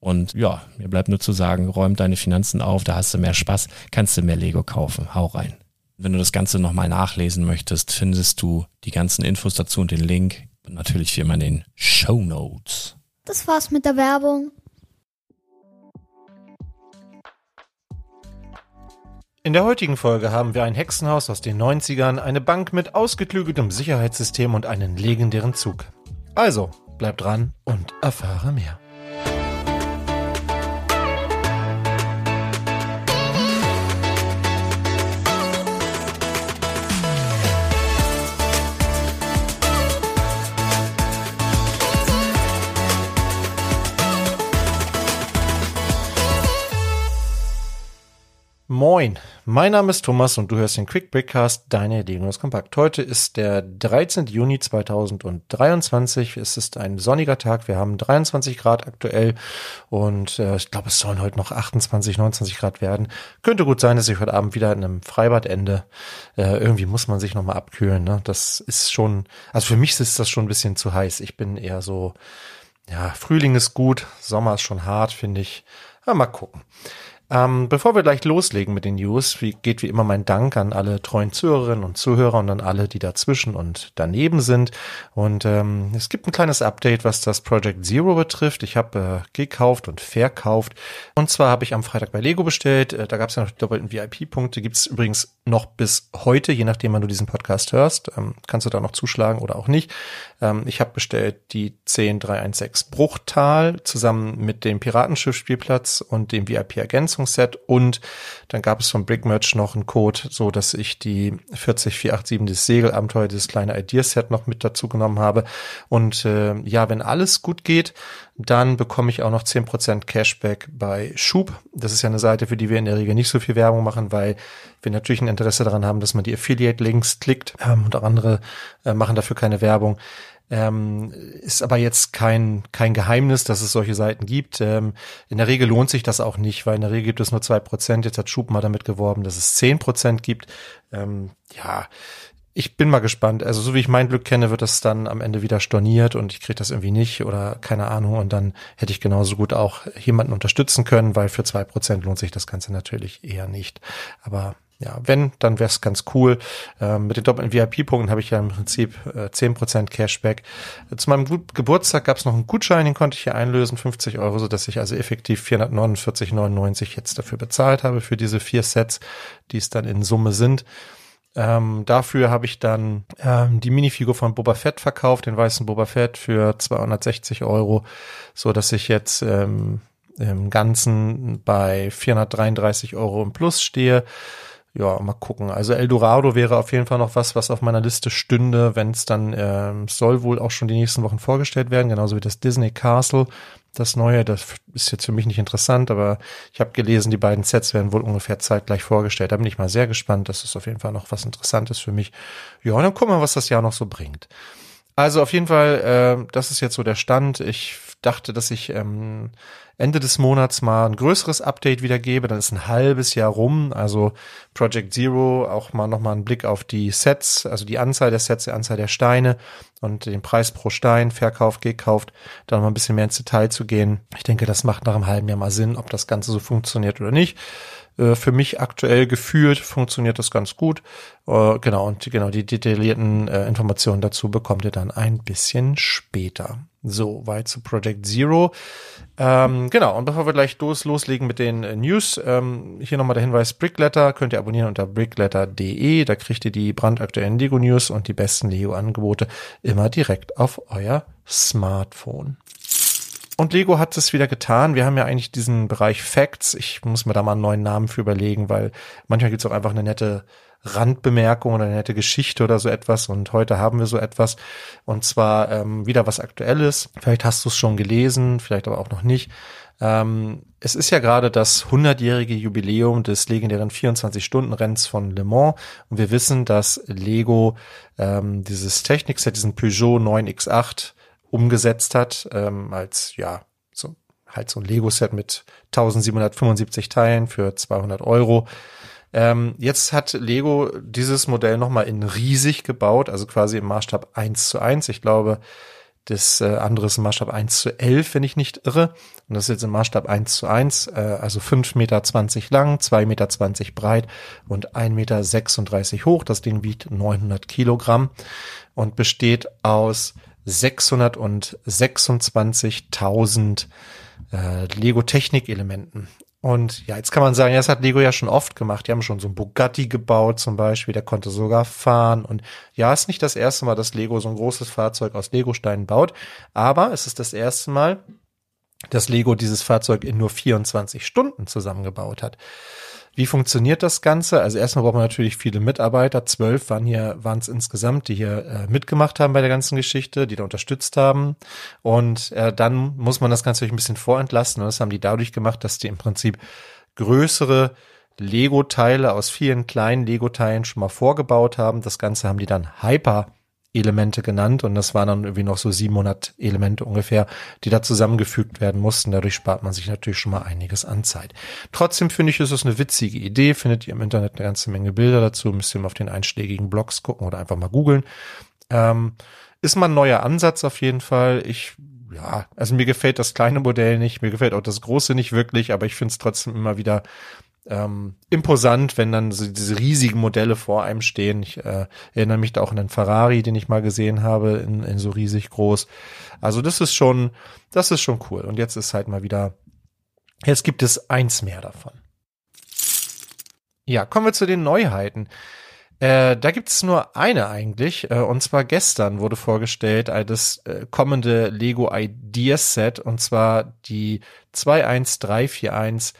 Und ja, mir bleibt nur zu sagen, räum deine Finanzen auf, da hast du mehr Spaß, kannst du mehr Lego kaufen. Hau rein. Wenn du das Ganze nochmal nachlesen möchtest, findest du die ganzen Infos dazu und den Link. Und natürlich wie immer in den Show Notes. Das war's mit der Werbung. In der heutigen Folge haben wir ein Hexenhaus aus den 90ern, eine Bank mit ausgeklügeltem Sicherheitssystem und einen legendären Zug. Also, bleib dran und erfahre mehr. Moin, mein Name ist Thomas und du hörst den Quick Breakcast, deine Diagnos Kompakt. Heute ist der 13. Juni 2023. Es ist ein sonniger Tag. Wir haben 23 Grad aktuell und äh, ich glaube, es sollen heute noch 28, 29 Grad werden. Könnte gut sein, dass ich heute Abend wieder in einem Freibad ende. Äh, irgendwie muss man sich nochmal abkühlen. Ne? Das ist schon, also für mich ist das schon ein bisschen zu heiß. Ich bin eher so, ja, Frühling ist gut, Sommer ist schon hart, finde ich. Ja, mal gucken. Ähm, bevor wir gleich loslegen mit den News, wie, geht wie immer mein Dank an alle treuen Zuhörerinnen und Zuhörer und an alle, die dazwischen und daneben sind. Und ähm, es gibt ein kleines Update, was das Project Zero betrifft. Ich habe äh, gekauft und verkauft. Und zwar habe ich am Freitag bei Lego bestellt. Äh, da gab es ja noch die doppelten VIP-Punkte. Gibt es übrigens noch bis heute, je nachdem, wann du diesen Podcast hörst. Ähm, kannst du da noch zuschlagen oder auch nicht. Ähm, ich habe bestellt die 10316 Bruchtal zusammen mit dem Piratenschiff-Spielplatz und dem VIP-Ergänzung Ergänzungsset und dann gab es von Brickmerch noch einen Code, so dass ich die 40487 das Segelabenteuer, dieses kleine Ideaset noch mit dazu genommen habe. Und äh, ja, wenn alles gut geht, dann bekomme ich auch noch 10% Cashback bei Schub. Das ist ja eine Seite, für die wir in der Regel nicht so viel Werbung machen, weil wir natürlich ein Interesse daran haben, dass man die Affiliate-Links klickt ähm, und auch andere äh, machen dafür keine Werbung. Ähm, ist aber jetzt kein, kein Geheimnis, dass es solche Seiten gibt. Ähm, in der Regel lohnt sich das auch nicht, weil in der Regel gibt es nur zwei Prozent. Jetzt hat Schub mal damit geworben, dass es zehn Prozent gibt. Ähm, ja, ich bin mal gespannt. Also so wie ich mein Glück kenne, wird das dann am Ende wieder storniert und ich kriege das irgendwie nicht oder keine Ahnung. Und dann hätte ich genauso gut auch jemanden unterstützen können, weil für zwei Prozent lohnt sich das Ganze natürlich eher nicht. Aber ja, wenn, dann wäre es ganz cool. Ähm, mit den doppelten VIP-Punkten habe ich ja im Prinzip äh, 10% Cashback. Zu meinem Ge Geburtstag gab es noch einen Gutschein, den konnte ich hier einlösen, 50 Euro, so dass ich also effektiv 449,99 jetzt dafür bezahlt habe, für diese vier Sets, die es dann in Summe sind. Ähm, dafür habe ich dann ähm, die Minifigur von Boba Fett verkauft, den weißen Boba Fett für 260 Euro, so dass ich jetzt ähm, im Ganzen bei 433 Euro im Plus stehe ja, mal gucken. Also Eldorado wäre auf jeden Fall noch was, was auf meiner Liste stünde, wenn es dann ähm, soll wohl auch schon die nächsten Wochen vorgestellt werden, genauso wie das Disney Castle. Das neue, das ist jetzt für mich nicht interessant, aber ich habe gelesen, die beiden Sets werden wohl ungefähr zeitgleich vorgestellt. Da bin ich mal sehr gespannt. Das ist auf jeden Fall noch was Interessantes für mich. Ja, und dann gucken wir, was das Jahr noch so bringt. Also auf jeden Fall, äh, das ist jetzt so der Stand. Ich dachte, dass ich ähm, Ende des Monats mal ein größeres Update wieder gebe. Dann ist ein halbes Jahr rum. Also Project Zero, auch mal nochmal einen Blick auf die Sets, also die Anzahl der Sets, die Anzahl der Steine und den Preis pro Stein, Verkauf, gekauft, da noch mal ein bisschen mehr ins Detail zu gehen. Ich denke, das macht nach einem halben Jahr mal Sinn, ob das Ganze so funktioniert oder nicht. Äh, für mich aktuell gefühlt funktioniert das ganz gut. Äh, genau, und genau die detaillierten äh, Informationen dazu bekommt ihr dann ein bisschen später. So, weit zu Project Zero. Ähm, genau, und bevor wir gleich los, loslegen mit den News, ähm, hier nochmal der Hinweis, Brickletter könnt ihr abonnieren unter brickletter.de. Da kriegt ihr die brandaktuellen Lego-News und die besten Lego-Angebote immer direkt auf euer Smartphone. Und Lego hat es wieder getan. Wir haben ja eigentlich diesen Bereich Facts. Ich muss mir da mal einen neuen Namen für überlegen, weil manchmal gibt es auch einfach eine nette Randbemerkung oder eine nette Geschichte oder so etwas. Und heute haben wir so etwas. Und zwar ähm, wieder was Aktuelles. Vielleicht hast du es schon gelesen, vielleicht aber auch noch nicht. Ähm, es ist ja gerade das 100-jährige Jubiläum des legendären 24-Stunden-Renns von Le Mans. Und wir wissen, dass Lego ähm, dieses Technikset, diesen Peugeot 9X8 umgesetzt hat, ähm, als ja, so halt so ein Lego-Set mit 1775 Teilen für 200 Euro. Ähm, jetzt hat Lego dieses Modell nochmal in riesig gebaut, also quasi im Maßstab 1 zu 1. Ich glaube, das äh, andere ist im Maßstab 1 zu 11, wenn ich nicht irre. Und das ist jetzt im Maßstab 1 zu 1, äh, also 5,20 Meter lang, 2,20 Meter breit und 1,36 Meter hoch. Das Ding wiegt 900 Kilogramm und besteht aus 626.000 äh, Lego-Technik-Elementen. Und ja, jetzt kann man sagen, ja, das hat Lego ja schon oft gemacht. Die haben schon so ein Bugatti gebaut zum Beispiel, der konnte sogar fahren. Und ja, ist nicht das erste Mal, dass Lego so ein großes Fahrzeug aus Legosteinen baut, aber es ist das erste Mal, dass Lego dieses Fahrzeug in nur 24 Stunden zusammengebaut hat. Wie funktioniert das Ganze? Also erstmal braucht man natürlich viele Mitarbeiter. Zwölf waren hier, waren es insgesamt, die hier äh, mitgemacht haben bei der ganzen Geschichte, die da unterstützt haben. Und äh, dann muss man das Ganze ein bisschen vorentlasten. Und das haben die dadurch gemacht, dass die im Prinzip größere Lego-Teile aus vielen kleinen Lego-Teilen schon mal vorgebaut haben. Das Ganze haben die dann Hyper Elemente genannt und das waren dann irgendwie noch so 700 Elemente ungefähr, die da zusammengefügt werden mussten. Dadurch spart man sich natürlich schon mal einiges an Zeit. Trotzdem finde ich, ist es eine witzige Idee. Findet ihr im Internet eine ganze Menge Bilder dazu. Müsst ihr mal auf den einschlägigen Blogs gucken oder einfach mal googeln. Ähm, ist mal ein neuer Ansatz auf jeden Fall. Ich ja, also mir gefällt das kleine Modell nicht, mir gefällt auch das große nicht wirklich, aber ich finde es trotzdem immer wieder ähm, imposant, wenn dann so diese riesigen Modelle vor einem stehen. Ich äh, erinnere mich da auch an den Ferrari, den ich mal gesehen habe, in, in so riesig groß. Also das ist schon, das ist schon cool. Und jetzt ist halt mal wieder, jetzt gibt es eins mehr davon. Ja, kommen wir zu den Neuheiten. Äh, da gibt es nur eine eigentlich, äh, und zwar gestern wurde vorgestellt äh, das kommende Lego Ideas Set, und zwar die 21341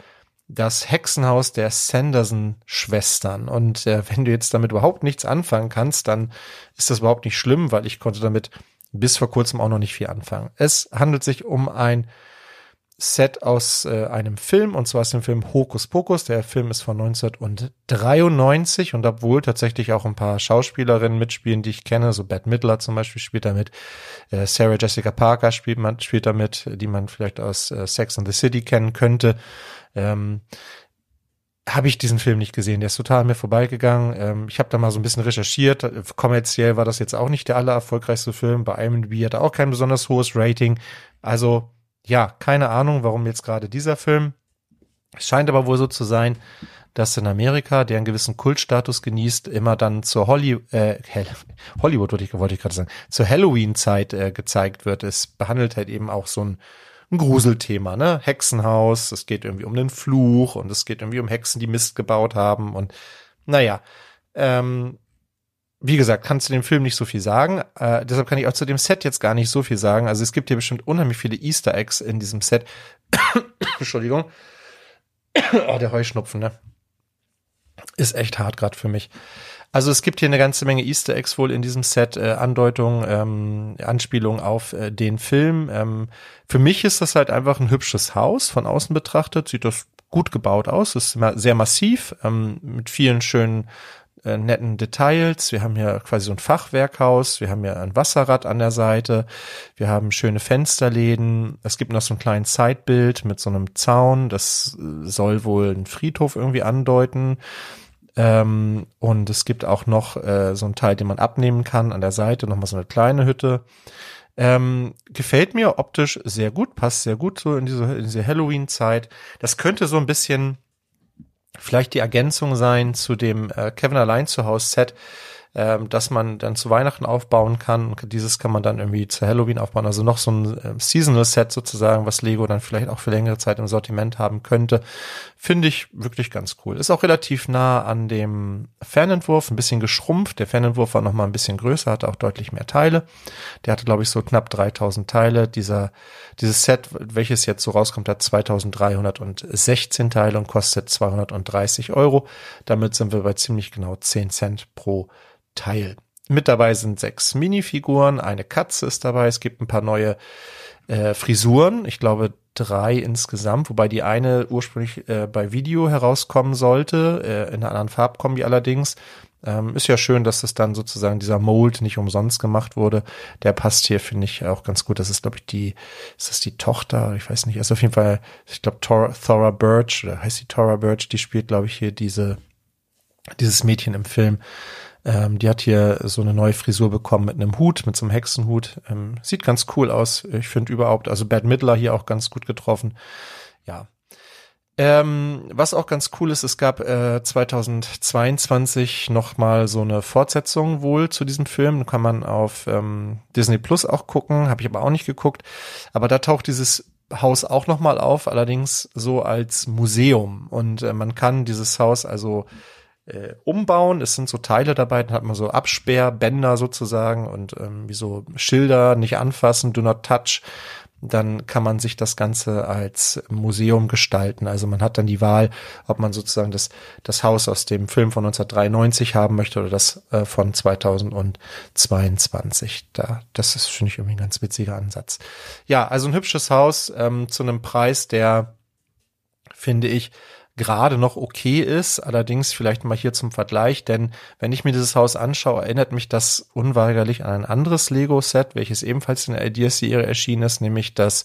das Hexenhaus der Sanderson-Schwestern. Und äh, wenn du jetzt damit überhaupt nichts anfangen kannst, dann ist das überhaupt nicht schlimm, weil ich konnte damit bis vor kurzem auch noch nicht viel anfangen. Es handelt sich um ein Set aus äh, einem Film, und zwar aus dem Film Hokus Pokus. Der Film ist von 1993 und obwohl tatsächlich auch ein paar Schauspielerinnen mitspielen, die ich kenne, so Bette Midler zum Beispiel spielt damit, äh, Sarah Jessica Parker spielt, man, spielt damit, die man vielleicht aus äh, Sex and the City kennen könnte, ähm, habe ich diesen Film nicht gesehen. Der ist total an mir vorbeigegangen. Ähm, ich habe da mal so ein bisschen recherchiert. Kommerziell war das jetzt auch nicht der allererfolgreichste Film. Bei IMDb hat er auch kein besonders hohes Rating. Also ja, keine Ahnung, warum jetzt gerade dieser Film. Es scheint aber wohl so zu sein, dass in Amerika, der einen gewissen Kultstatus genießt, immer dann zur Holly, äh, Hollywood wollte ich, wollte ich gerade sagen, zur Halloween-Zeit äh, gezeigt wird. Es behandelt halt eben auch so ein, ein Gruselthema, ne? Hexenhaus, es geht irgendwie um den Fluch und es geht irgendwie um Hexen, die Mist gebaut haben und naja, ähm, wie gesagt, kannst du dem Film nicht so viel sagen. Äh, deshalb kann ich auch zu dem Set jetzt gar nicht so viel sagen. Also es gibt hier bestimmt unheimlich viele Easter Eggs in diesem Set. Entschuldigung. oh, der Heuschnupfen, ne? Ist echt hart gerade für mich. Also es gibt hier eine ganze Menge Easter Eggs wohl in diesem Set, äh, Andeutungen, ähm, Anspielungen auf äh, den Film. Ähm, für mich ist das halt einfach ein hübsches Haus. Von außen betrachtet sieht das gut gebaut aus, ist sehr massiv, ähm, mit vielen schönen äh, netten Details. Wir haben hier quasi so ein Fachwerkhaus. Wir haben hier ein Wasserrad an der Seite. Wir haben schöne Fensterläden. Es gibt noch so ein kleines Zeitbild mit so einem Zaun. Das äh, soll wohl einen Friedhof irgendwie andeuten. Ähm, und es gibt auch noch äh, so einen Teil, den man abnehmen kann an der Seite. Nochmal so eine kleine Hütte. Ähm, gefällt mir optisch sehr gut, passt sehr gut so in diese, in diese Halloween-Zeit. Das könnte so ein bisschen vielleicht die Ergänzung sein zu dem äh, Kevin allein zu Hause Set, ähm, dass man dann zu Weihnachten aufbauen kann. Und dieses kann man dann irgendwie zu Halloween aufbauen. Also noch so ein äh, Seasonal Set sozusagen, was Lego dann vielleicht auch für längere Zeit im Sortiment haben könnte. Finde ich wirklich ganz cool. Ist auch relativ nah an dem Fernentwurf, ein bisschen geschrumpft. Der Fernentwurf war noch mal ein bisschen größer, hatte auch deutlich mehr Teile. Der hatte, glaube ich, so knapp 3000 Teile. Dieser, dieses Set, welches jetzt so rauskommt, hat 2316 Teile und kostet 230 Euro. Damit sind wir bei ziemlich genau 10 Cent pro Teil. Mit dabei sind sechs Minifiguren, eine Katze ist dabei, es gibt ein paar neue äh, Frisuren, ich glaube drei insgesamt, wobei die eine ursprünglich äh, bei Video herauskommen sollte, äh, in einer anderen Farbkombi allerdings. Ähm, ist ja schön, dass es dann sozusagen dieser Mold nicht umsonst gemacht wurde. Der passt hier, finde ich, auch ganz gut. Das ist, glaube ich, die, ist das die Tochter? Ich weiß nicht. Also auf jeden Fall, ich glaube, Thora, Thora Birch, oder heißt die Thora Birch, die spielt, glaube ich, hier diese, dieses Mädchen im Film. Ähm, die hat hier so eine neue Frisur bekommen mit einem Hut, mit so einem Hexenhut. Ähm, sieht ganz cool aus. Ich finde überhaupt, also Bad Midler hier auch ganz gut getroffen. Ja. Ähm, was auch ganz cool ist, es gab äh, 2022 noch mal so eine Fortsetzung wohl zu diesem Film. Kann man auf ähm, Disney Plus auch gucken, habe ich aber auch nicht geguckt. Aber da taucht dieses Haus auch noch mal auf, allerdings so als Museum und äh, man kann dieses Haus also äh, umbauen. Es sind so Teile dabei, dann hat man so Absperrbänder sozusagen und ähm, wie so Schilder, nicht anfassen, do not touch. Dann kann man sich das Ganze als Museum gestalten. Also man hat dann die Wahl, ob man sozusagen das, das Haus aus dem Film von 1993 haben möchte oder das äh, von 2022. Da, das ist, finde ich, irgendwie ein ganz witziger Ansatz. Ja, also ein hübsches Haus ähm, zu einem Preis, der, finde ich, gerade noch okay ist. Allerdings vielleicht mal hier zum Vergleich, denn wenn ich mir dieses Haus anschaue, erinnert mich das unweigerlich an ein anderes Lego-Set, welches ebenfalls in der Ideas-Serie erschienen ist, nämlich das,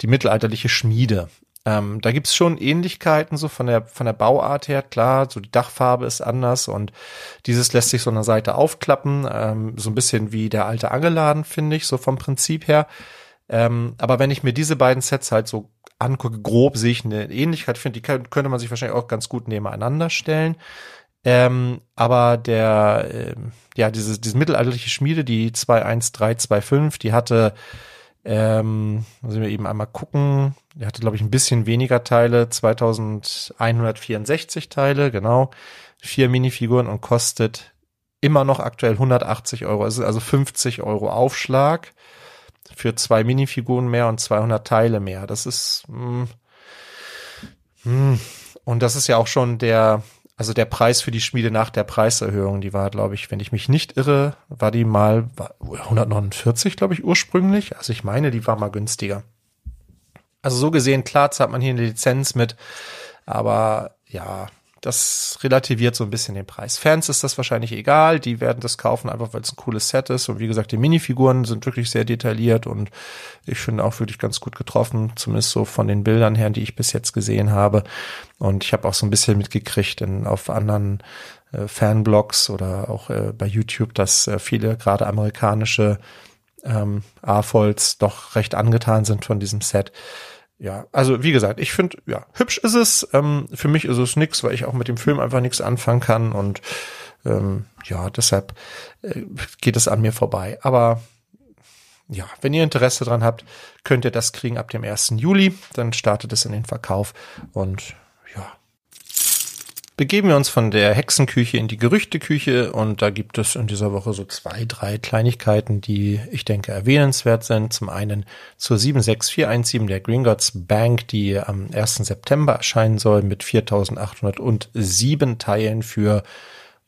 die mittelalterliche Schmiede. Ähm, da gibt's schon Ähnlichkeiten so von der von der Bauart her, klar, so die Dachfarbe ist anders und dieses lässt sich so an der Seite aufklappen, ähm, so ein bisschen wie der alte Angeladen, finde ich, so vom Prinzip her. Ähm, aber wenn ich mir diese beiden Sets halt so angucke, grob sehe ich eine Ähnlichkeit, finde, die könnte man sich wahrscheinlich auch ganz gut nebeneinander stellen. Ähm, aber der, ähm, ja, diese, diese mittelalterliche Schmiede, die 21325, die hatte, ähm, müssen wir eben einmal gucken, die hatte, glaube ich, ein bisschen weniger Teile, 2164 Teile, genau, vier Minifiguren und kostet immer noch aktuell 180 Euro, also, also 50 Euro Aufschlag für zwei Minifiguren mehr und 200 Teile mehr. Das ist mh, hm, mh, hm, und das ist ja auch schon der, also der Preis für die Schmiede nach der Preiserhöhung, die war, glaube ich, wenn ich mich nicht irre, war die mal 149, glaube ich, ursprünglich. Also ich meine, die war mal günstiger. Also so gesehen, klar zahlt man hier eine Lizenz mit, aber ja, das relativiert so ein bisschen den Preis. Fans ist das wahrscheinlich egal, die werden das kaufen, einfach weil es ein cooles Set ist. Und wie gesagt, die Minifiguren sind wirklich sehr detailliert und ich finde auch wirklich ganz gut getroffen, zumindest so von den Bildern her, die ich bis jetzt gesehen habe. Und ich habe auch so ein bisschen mitgekriegt in, auf anderen äh, Fanblogs oder auch äh, bei YouTube, dass äh, viele gerade amerikanische ähm, AFOLs doch recht angetan sind von diesem Set ja, also wie gesagt, ich finde, ja, hübsch ist es. Ähm, für mich ist es nix, weil ich auch mit dem Film einfach nichts anfangen kann und ähm, ja, deshalb äh, geht es an mir vorbei. Aber ja, wenn ihr Interesse dran habt, könnt ihr das kriegen ab dem 1. Juli. Dann startet es in den Verkauf und ja, begeben wir uns von der Hexenküche in die Gerüchteküche und da gibt es in dieser Woche so zwei, drei Kleinigkeiten, die ich denke erwähnenswert sind. Zum einen zur 76417 der Gringotts Bank, die am 1. September erscheinen soll mit 4807 Teilen für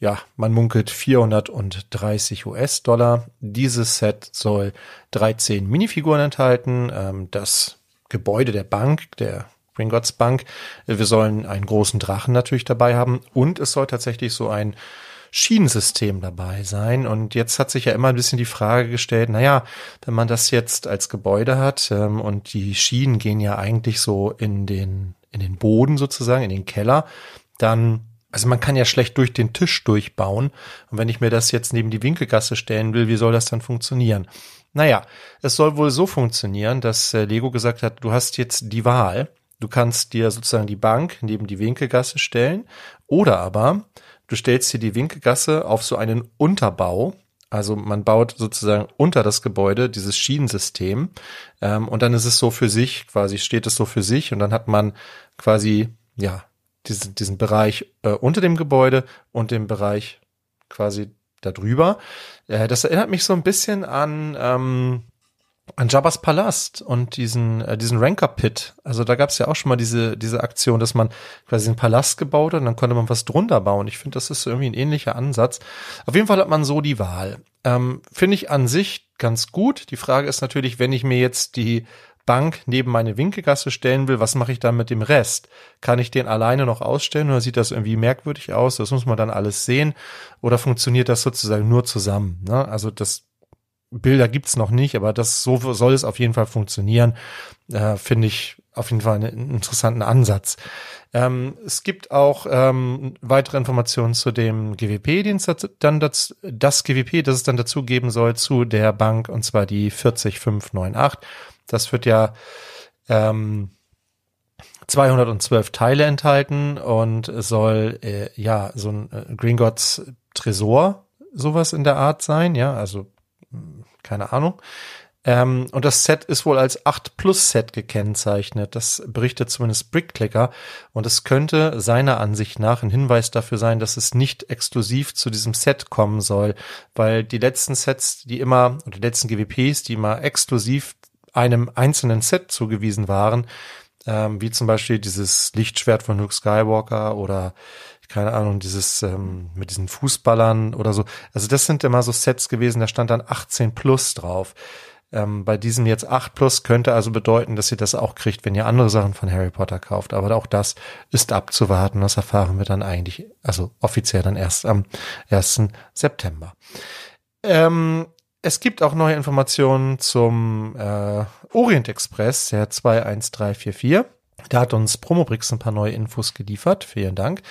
ja, man munkelt 430 US-Dollar. Dieses Set soll 13 Minifiguren enthalten. Ähm, das Gebäude der Bank, der Gringotts Bank. Wir sollen einen großen Drachen natürlich dabei haben und es soll tatsächlich so ein Schienensystem dabei sein. Und jetzt hat sich ja immer ein bisschen die Frage gestellt, naja, wenn man das jetzt als Gebäude hat ähm, und die Schienen gehen ja eigentlich so in den, in den Boden sozusagen, in den Keller, dann also man kann ja schlecht durch den Tisch durchbauen. Und wenn ich mir das jetzt neben die Winkelgasse stellen will, wie soll das dann funktionieren? Naja, es soll wohl so funktionieren, dass äh, Lego gesagt hat, du hast jetzt die Wahl. Du kannst dir sozusagen die Bank neben die Winkelgasse stellen oder aber du stellst dir die Winkelgasse auf so einen Unterbau. Also man baut sozusagen unter das Gebäude dieses Schienensystem ähm, und dann ist es so für sich, quasi steht es so für sich und dann hat man quasi ja diesen, diesen Bereich äh, unter dem Gebäude und den Bereich quasi darüber. Äh, das erinnert mich so ein bisschen an ähm, an Jabba's Palast und diesen äh, diesen Ranker Pit. Also da gab es ja auch schon mal diese diese Aktion, dass man quasi einen Palast gebaut hat und dann konnte man was drunter bauen. Ich finde, das ist irgendwie ein ähnlicher Ansatz. Auf jeden Fall hat man so die Wahl. Ähm, finde ich an sich ganz gut. Die Frage ist natürlich, wenn ich mir jetzt die Bank neben meine Winkelgasse stellen will, was mache ich dann mit dem Rest? Kann ich den alleine noch ausstellen oder sieht das irgendwie merkwürdig aus? Das muss man dann alles sehen. Oder funktioniert das sozusagen nur zusammen? Ne? Also das Bilder gibt's noch nicht, aber das so soll es auf jeden Fall funktionieren. Äh, Finde ich auf jeden Fall einen interessanten Ansatz. Ähm, es gibt auch ähm, weitere Informationen zu dem GWP, den es dann das, das GWP, das es dann dazu geben soll zu der Bank, und zwar die 40598. Das wird ja ähm, 212 Teile enthalten und soll äh, ja so ein äh, Gringotts Tresor sowas in der Art sein, ja, also keine Ahnung. Ähm, und das Set ist wohl als 8 Plus Set gekennzeichnet. Das berichtet zumindest Brickclicker. Und es könnte seiner Ansicht nach ein Hinweis dafür sein, dass es nicht exklusiv zu diesem Set kommen soll. Weil die letzten Sets, die immer, oder die letzten GWPs, die immer exklusiv einem einzelnen Set zugewiesen waren, ähm, wie zum Beispiel dieses Lichtschwert von Luke Skywalker oder keine Ahnung, dieses ähm, mit diesen Fußballern oder so. Also das sind immer so Sets gewesen, da stand dann 18 plus drauf. Ähm, bei diesem jetzt 8 plus könnte also bedeuten, dass ihr das auch kriegt, wenn ihr andere Sachen von Harry Potter kauft. Aber auch das ist abzuwarten. Das erfahren wir dann eigentlich, also offiziell dann erst am 1. September. Ähm, es gibt auch neue Informationen zum äh, Orient Express, der 21344. Da hat uns Promobrix ein paar neue Infos geliefert. Vielen Dank.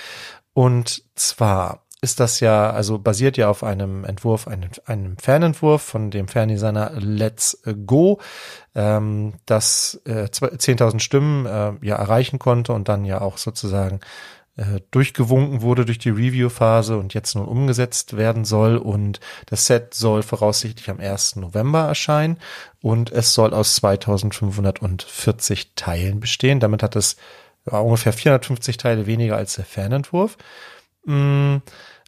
Und zwar ist das ja, also basiert ja auf einem Entwurf, einem, einem Fernentwurf von dem Ferndesigner Let's Go, ähm, das äh, 10.000 Stimmen äh, ja erreichen konnte und dann ja auch sozusagen äh, durchgewunken wurde durch die Review-Phase und jetzt nun umgesetzt werden soll. Und das Set soll voraussichtlich am 1. November erscheinen und es soll aus 2540 Teilen bestehen. Damit hat es ja, ungefähr 450 Teile weniger als der Fernentwurf. Mm,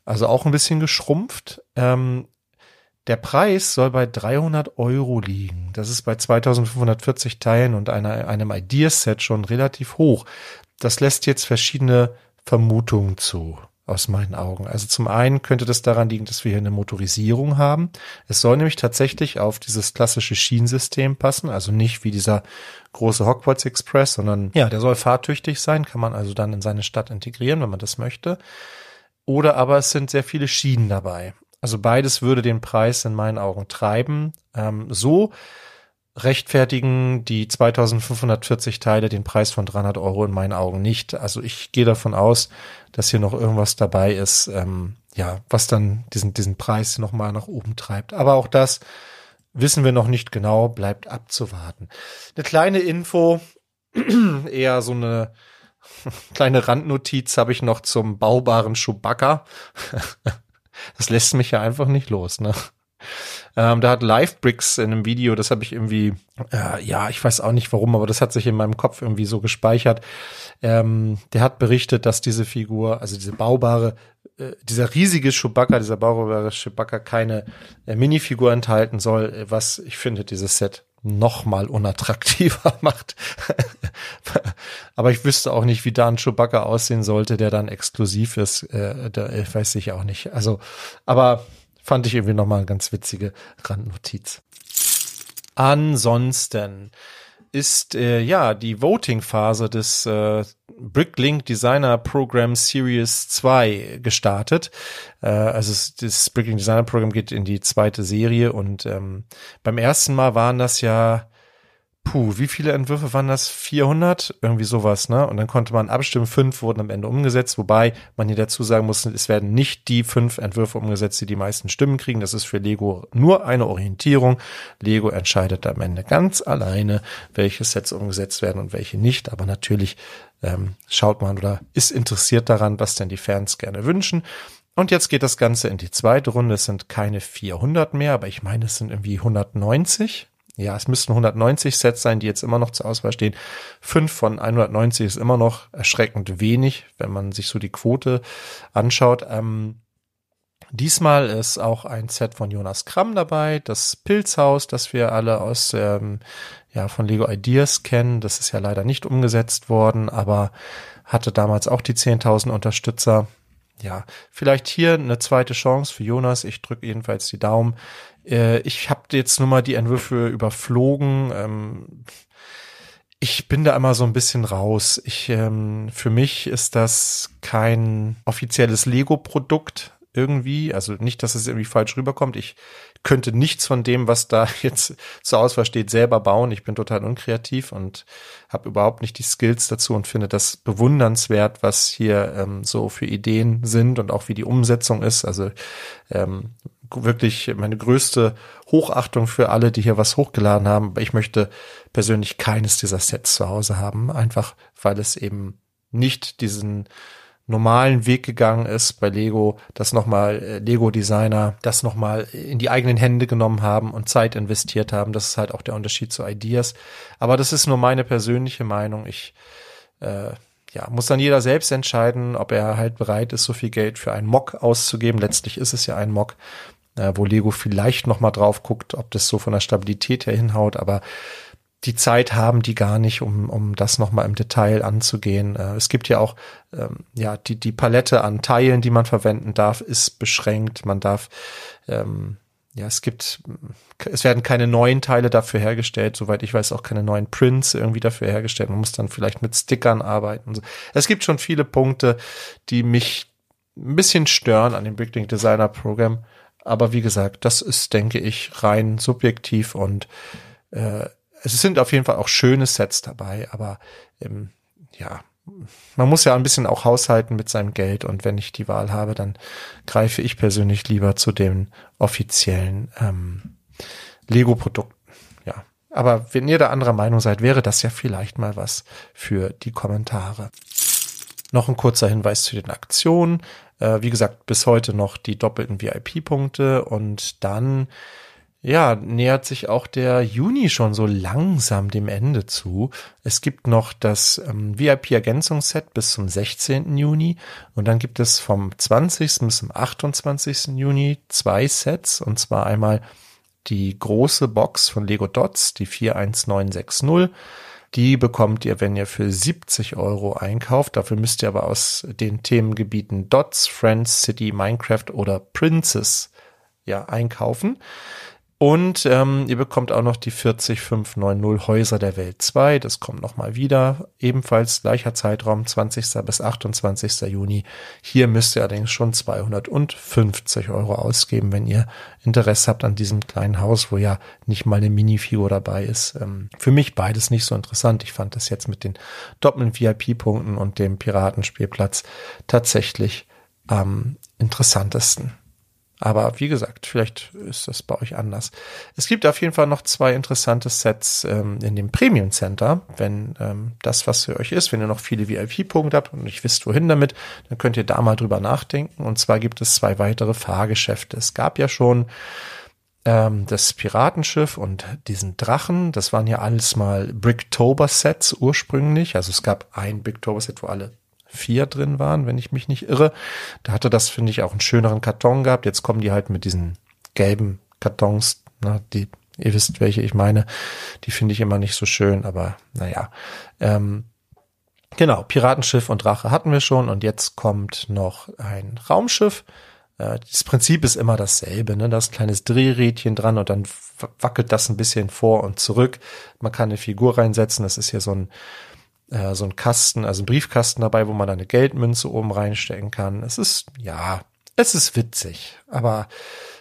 also auch ein bisschen geschrumpft. Ähm, der Preis soll bei 300 Euro liegen. Das ist bei 2540 Teilen und einer, einem Ideaset schon relativ hoch. das lässt jetzt verschiedene Vermutungen zu aus meinen Augen. Also zum einen könnte das daran liegen, dass wir hier eine Motorisierung haben. Es soll nämlich tatsächlich auf dieses klassische Schienensystem passen, also nicht wie dieser große Hogwarts Express, sondern ja, der soll fahrtüchtig sein, kann man also dann in seine Stadt integrieren, wenn man das möchte. Oder aber es sind sehr viele Schienen dabei. Also beides würde den Preis in meinen Augen treiben. Ähm, so rechtfertigen die 2540 Teile den Preis von 300 Euro in meinen Augen nicht. Also ich gehe davon aus, dass hier noch irgendwas dabei ist, ähm, ja, was dann diesen, diesen Preis nochmal nach oben treibt. Aber auch das wissen wir noch nicht genau, bleibt abzuwarten. Eine kleine Info, eher so eine kleine Randnotiz habe ich noch zum baubaren Chewbacca. das lässt mich ja einfach nicht los, ne? Ähm, da hat Livebricks in einem Video, das habe ich irgendwie, äh, ja, ich weiß auch nicht warum, aber das hat sich in meinem Kopf irgendwie so gespeichert. Ähm, der hat berichtet, dass diese Figur, also diese baubare, äh, dieser riesige Chewbacca, dieser baubare Chewbacca keine äh, Minifigur enthalten soll, was ich finde, dieses Set noch mal unattraktiver macht. Aber ich wüsste auch nicht, wie da ein Chewbacca aussehen sollte, der dann exklusiv ist. Äh, da, weiß ich auch nicht. Also, aber Fand ich irgendwie nochmal eine ganz witzige Randnotiz. Ansonsten ist äh, ja die Voting-Phase des äh, Bricklink Designer Program Series 2 gestartet. Äh, also das Bricklink Designer Program geht in die zweite Serie und ähm, beim ersten Mal waren das ja puh, wie viele Entwürfe waren das? 400? Irgendwie sowas, ne? Und dann konnte man abstimmen. Fünf wurden am Ende umgesetzt, wobei man hier dazu sagen muss, es werden nicht die fünf Entwürfe umgesetzt, die die meisten Stimmen kriegen. Das ist für Lego nur eine Orientierung. Lego entscheidet am Ende ganz alleine, welche Sets umgesetzt werden und welche nicht. Aber natürlich ähm, schaut man oder ist interessiert daran, was denn die Fans gerne wünschen. Und jetzt geht das Ganze in die zweite Runde. Es sind keine 400 mehr, aber ich meine, es sind irgendwie 190 ja, es müssten 190 Sets sein, die jetzt immer noch zur Auswahl stehen. Fünf von 190 ist immer noch erschreckend wenig, wenn man sich so die Quote anschaut. Ähm, diesmal ist auch ein Set von Jonas Kramm dabei, das Pilzhaus, das wir alle aus ähm, ja von Lego Ideas kennen. Das ist ja leider nicht umgesetzt worden, aber hatte damals auch die 10.000 Unterstützer. Ja, vielleicht hier eine zweite Chance für Jonas. Ich drücke jedenfalls die Daumen. Äh, ich habe jetzt nur mal die Entwürfe überflogen. Ähm, ich bin da immer so ein bisschen raus. Ich, ähm, für mich ist das kein offizielles Lego-Produkt irgendwie. Also nicht, dass es irgendwie falsch rüberkommt. Ich könnte nichts von dem, was da jetzt zur Auswahl steht, selber bauen. Ich bin total unkreativ und habe überhaupt nicht die Skills dazu und finde das bewundernswert, was hier ähm, so für Ideen sind und auch wie die Umsetzung ist. Also ähm, wirklich meine größte Hochachtung für alle, die hier was hochgeladen haben. Aber ich möchte persönlich keines dieser Sets zu Hause haben, einfach weil es eben nicht diesen normalen Weg gegangen ist bei Lego, dass nochmal äh, Lego-Designer das nochmal in die eigenen Hände genommen haben und Zeit investiert haben. Das ist halt auch der Unterschied zu Ideas. Aber das ist nur meine persönliche Meinung. Ich äh, ja, muss dann jeder selbst entscheiden, ob er halt bereit ist, so viel Geld für einen Mock auszugeben. Letztlich ist es ja ein Mock äh, wo Lego vielleicht noch mal drauf guckt, ob das so von der Stabilität her hinhaut, aber die Zeit haben die gar nicht, um, um das nochmal im Detail anzugehen. Äh, es gibt ja auch, ähm, ja, die, die Palette an Teilen, die man verwenden darf, ist beschränkt. Man darf, ähm, ja, es gibt, es werden keine neuen Teile dafür hergestellt, soweit ich weiß, auch keine neuen Prints irgendwie dafür hergestellt. Man muss dann vielleicht mit Stickern arbeiten. Es gibt schon viele Punkte, die mich ein bisschen stören an dem Bricklink Designer Programm. Aber wie gesagt, das ist, denke ich, rein subjektiv und äh, es sind auf jeden Fall auch schöne Sets dabei, aber ähm, ja, man muss ja ein bisschen auch haushalten mit seinem Geld und wenn ich die Wahl habe, dann greife ich persönlich lieber zu den offiziellen ähm, Lego-Produkten. Ja, aber wenn ihr da anderer Meinung seid, wäre das ja vielleicht mal was für die Kommentare. Noch ein kurzer Hinweis zu den Aktionen. Äh, wie gesagt, bis heute noch die doppelten VIP-Punkte und dann ja, nähert sich auch der Juni schon so langsam dem Ende zu. Es gibt noch das ähm, VIP-Ergänzungsset bis zum 16. Juni und dann gibt es vom 20. bis zum 28. Juni zwei Sets und zwar einmal die große Box von Lego Dots, die 41960 Die bekommt ihr, wenn ihr für 70 Euro einkauft. Dafür müsst ihr aber aus den Themengebieten Dots, Friends, City, Minecraft oder Princess ja einkaufen. Und ähm, ihr bekommt auch noch die 40590 Häuser der Welt 2. Das kommt nochmal wieder. Ebenfalls gleicher Zeitraum, 20. bis 28. Juni. Hier müsst ihr allerdings schon 250 Euro ausgeben, wenn ihr Interesse habt an diesem kleinen Haus, wo ja nicht mal eine Minifigur dabei ist. Ähm, für mich beides nicht so interessant. Ich fand das jetzt mit den doppelten VIP-Punkten und dem Piratenspielplatz tatsächlich am interessantesten. Aber wie gesagt, vielleicht ist das bei euch anders. Es gibt auf jeden Fall noch zwei interessante Sets ähm, in dem Premium Center. Wenn ähm, das was für euch ist, wenn ihr noch viele VIP-Punkte habt und nicht wisst, wohin damit, dann könnt ihr da mal drüber nachdenken. Und zwar gibt es zwei weitere Fahrgeschäfte. Es gab ja schon ähm, das Piratenschiff und diesen Drachen. Das waren ja alles mal Bricktober-Sets ursprünglich. Also es gab ein Bricktober-Set, wo alle vier drin waren, wenn ich mich nicht irre. Da hatte das, finde ich, auch einen schöneren Karton gehabt. Jetzt kommen die halt mit diesen gelben Kartons, ne, die, ihr wisst, welche ich meine. Die finde ich immer nicht so schön, aber naja. Ähm, genau, Piratenschiff und Drache hatten wir schon und jetzt kommt noch ein Raumschiff. Äh, das Prinzip ist immer dasselbe, ne? Da ist ein kleines Drehrädchen dran und dann wackelt das ein bisschen vor und zurück. Man kann eine Figur reinsetzen. Das ist hier so ein äh, so ein Kasten, also ein Briefkasten dabei, wo man eine Geldmünze oben reinstecken kann. Es ist, ja, es ist witzig, aber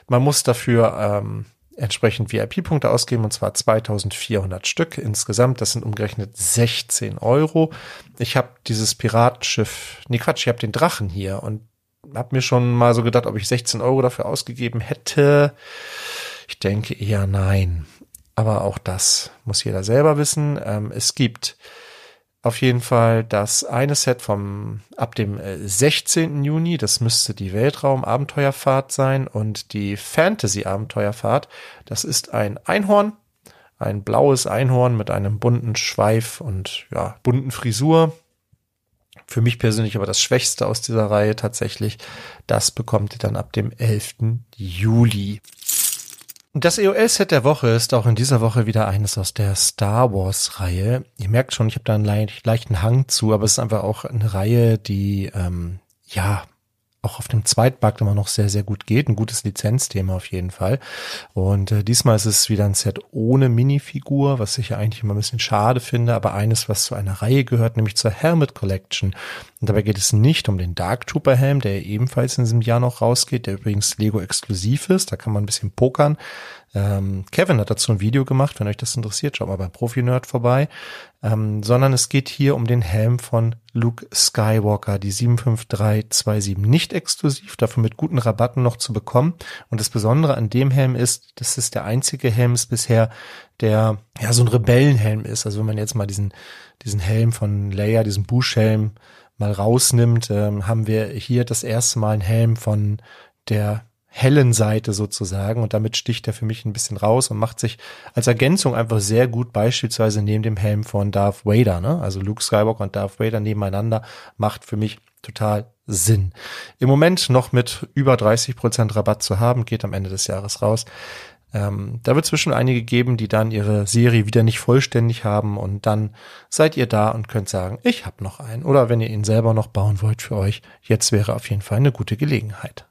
man muss dafür ähm, entsprechend VIP-Punkte ausgeben und zwar 2400 Stück insgesamt. Das sind umgerechnet 16 Euro. Ich habe dieses Piratenschiff, nee Quatsch, ich habe den Drachen hier und habe mir schon mal so gedacht, ob ich 16 Euro dafür ausgegeben hätte. Ich denke eher nein. Aber auch das muss jeder selber wissen. Ähm, es gibt auf jeden Fall das eine Set vom ab dem 16. Äh, Juni, das müsste die Weltraum-Abenteuerfahrt sein und die Fantasy-Abenteuerfahrt, das ist ein Einhorn, ein blaues Einhorn mit einem bunten Schweif und ja, bunten Frisur. Für mich persönlich aber das Schwächste aus dieser Reihe tatsächlich. Das bekommt ihr dann ab dem 11. Juli. Das EOL-Set der Woche ist auch in dieser Woche wieder eines aus der Star Wars-Reihe. Ihr merkt schon, ich habe da einen leichten Hang zu, aber es ist einfach auch eine Reihe, die ähm, ja auch auf dem Zweitmarkt immer noch sehr, sehr gut geht. Ein gutes Lizenzthema auf jeden Fall. Und äh, diesmal ist es wieder ein Set ohne Minifigur, was ich ja eigentlich immer ein bisschen schade finde, aber eines, was zu einer Reihe gehört, nämlich zur Helmet Collection. Und dabei geht es nicht um den Dark Trooper Helm, der ebenfalls in diesem Jahr noch rausgeht, der übrigens Lego exklusiv ist. Da kann man ein bisschen pokern. Ähm, Kevin hat dazu ein Video gemacht, wenn euch das interessiert, schaut mal bei Profi Nerd vorbei. Ähm, sondern es geht hier um den Helm von Luke Skywalker, die 75327, nicht exklusiv, dafür mit guten Rabatten noch zu bekommen. Und das Besondere an dem Helm ist, das ist der einzige Helm bisher, der ja so ein Rebellenhelm ist. Also wenn man jetzt mal diesen diesen Helm von Leia, diesen Bush-Helm mal rausnimmt, ähm, haben wir hier das erste Mal einen Helm von der hellen Seite sozusagen und damit sticht er für mich ein bisschen raus und macht sich als Ergänzung einfach sehr gut beispielsweise neben dem Helm von Darth Vader, ne? Also Luke Skywalker und Darth Vader nebeneinander macht für mich total Sinn. Im Moment noch mit über 30 Prozent Rabatt zu haben, geht am Ende des Jahres raus. Ähm, da wird bestimmt einige geben, die dann ihre Serie wieder nicht vollständig haben und dann seid ihr da und könnt sagen, ich habe noch einen. Oder wenn ihr ihn selber noch bauen wollt für euch, jetzt wäre auf jeden Fall eine gute Gelegenheit.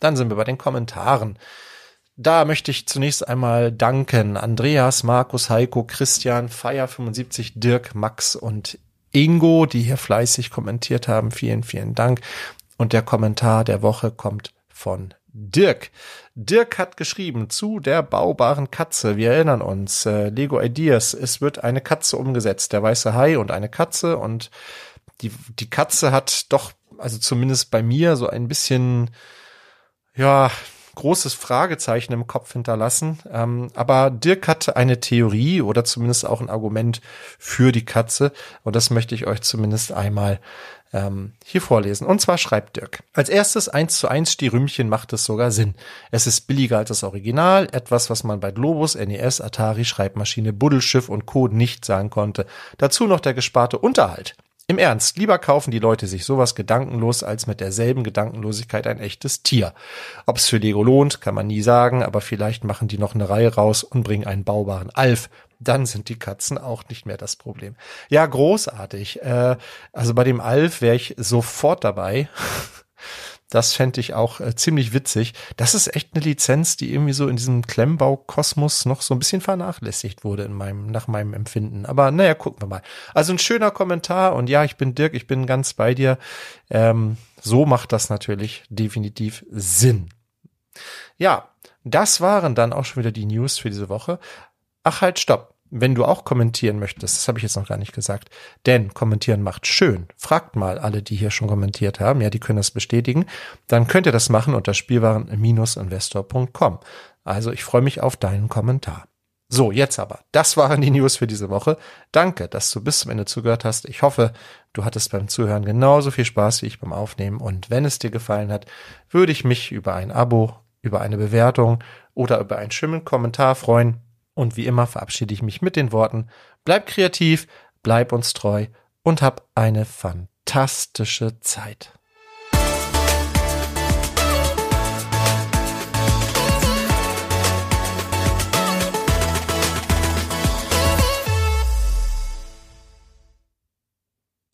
Dann sind wir bei den Kommentaren. Da möchte ich zunächst einmal danken Andreas, Markus, Heiko, Christian, Feier75, Dirk, Max und Ingo, die hier fleißig kommentiert haben. Vielen, vielen Dank. Und der Kommentar der Woche kommt von Dirk. Dirk hat geschrieben zu der baubaren Katze. Wir erinnern uns, äh, Lego Ideas, es wird eine Katze umgesetzt, der weiße Hai und eine Katze und die, die Katze hat doch, also zumindest bei mir, so ein bisschen ja, großes Fragezeichen im Kopf hinterlassen. Ähm, aber Dirk hatte eine Theorie oder zumindest auch ein Argument für die Katze. Und das möchte ich euch zumindest einmal ähm, hier vorlesen. Und zwar schreibt Dirk. Als erstes eins zu eins Stierümchen macht es sogar Sinn. Es ist billiger als das Original, etwas, was man bei Globus, NES, Atari, Schreibmaschine, Buddelschiff und Co. nicht sagen konnte. Dazu noch der gesparte Unterhalt. Im Ernst, lieber kaufen die Leute sich sowas gedankenlos als mit derselben Gedankenlosigkeit ein echtes Tier. Ob es für Lego lohnt, kann man nie sagen, aber vielleicht machen die noch eine Reihe raus und bringen einen baubaren Alf. dann sind die Katzen auch nicht mehr das Problem. Ja, großartig. Äh, also bei dem Alf wäre ich sofort dabei. Das fände ich auch äh, ziemlich witzig. Das ist echt eine Lizenz, die irgendwie so in diesem Klemmbaukosmos noch so ein bisschen vernachlässigt wurde in meinem, nach meinem Empfinden. Aber naja, gucken wir mal. Also ein schöner Kommentar und ja, ich bin Dirk, ich bin ganz bei dir. Ähm, so macht das natürlich definitiv Sinn. Ja, das waren dann auch schon wieder die News für diese Woche. Ach halt, stopp wenn du auch kommentieren möchtest, das habe ich jetzt noch gar nicht gesagt, denn kommentieren macht schön. Fragt mal alle, die hier schon kommentiert haben, ja, die können das bestätigen. Dann könnt ihr das machen unter spielwaren-investor.com. Also ich freue mich auf deinen Kommentar. So, jetzt aber. Das waren die News für diese Woche. Danke, dass du bis zum Ende zugehört hast. Ich hoffe, du hattest beim Zuhören genauso viel Spaß wie ich beim Aufnehmen. Und wenn es dir gefallen hat, würde ich mich über ein Abo, über eine Bewertung oder über einen schönen Kommentar freuen. Und wie immer verabschiede ich mich mit den Worten, bleib kreativ, bleib uns treu und hab eine fantastische Zeit.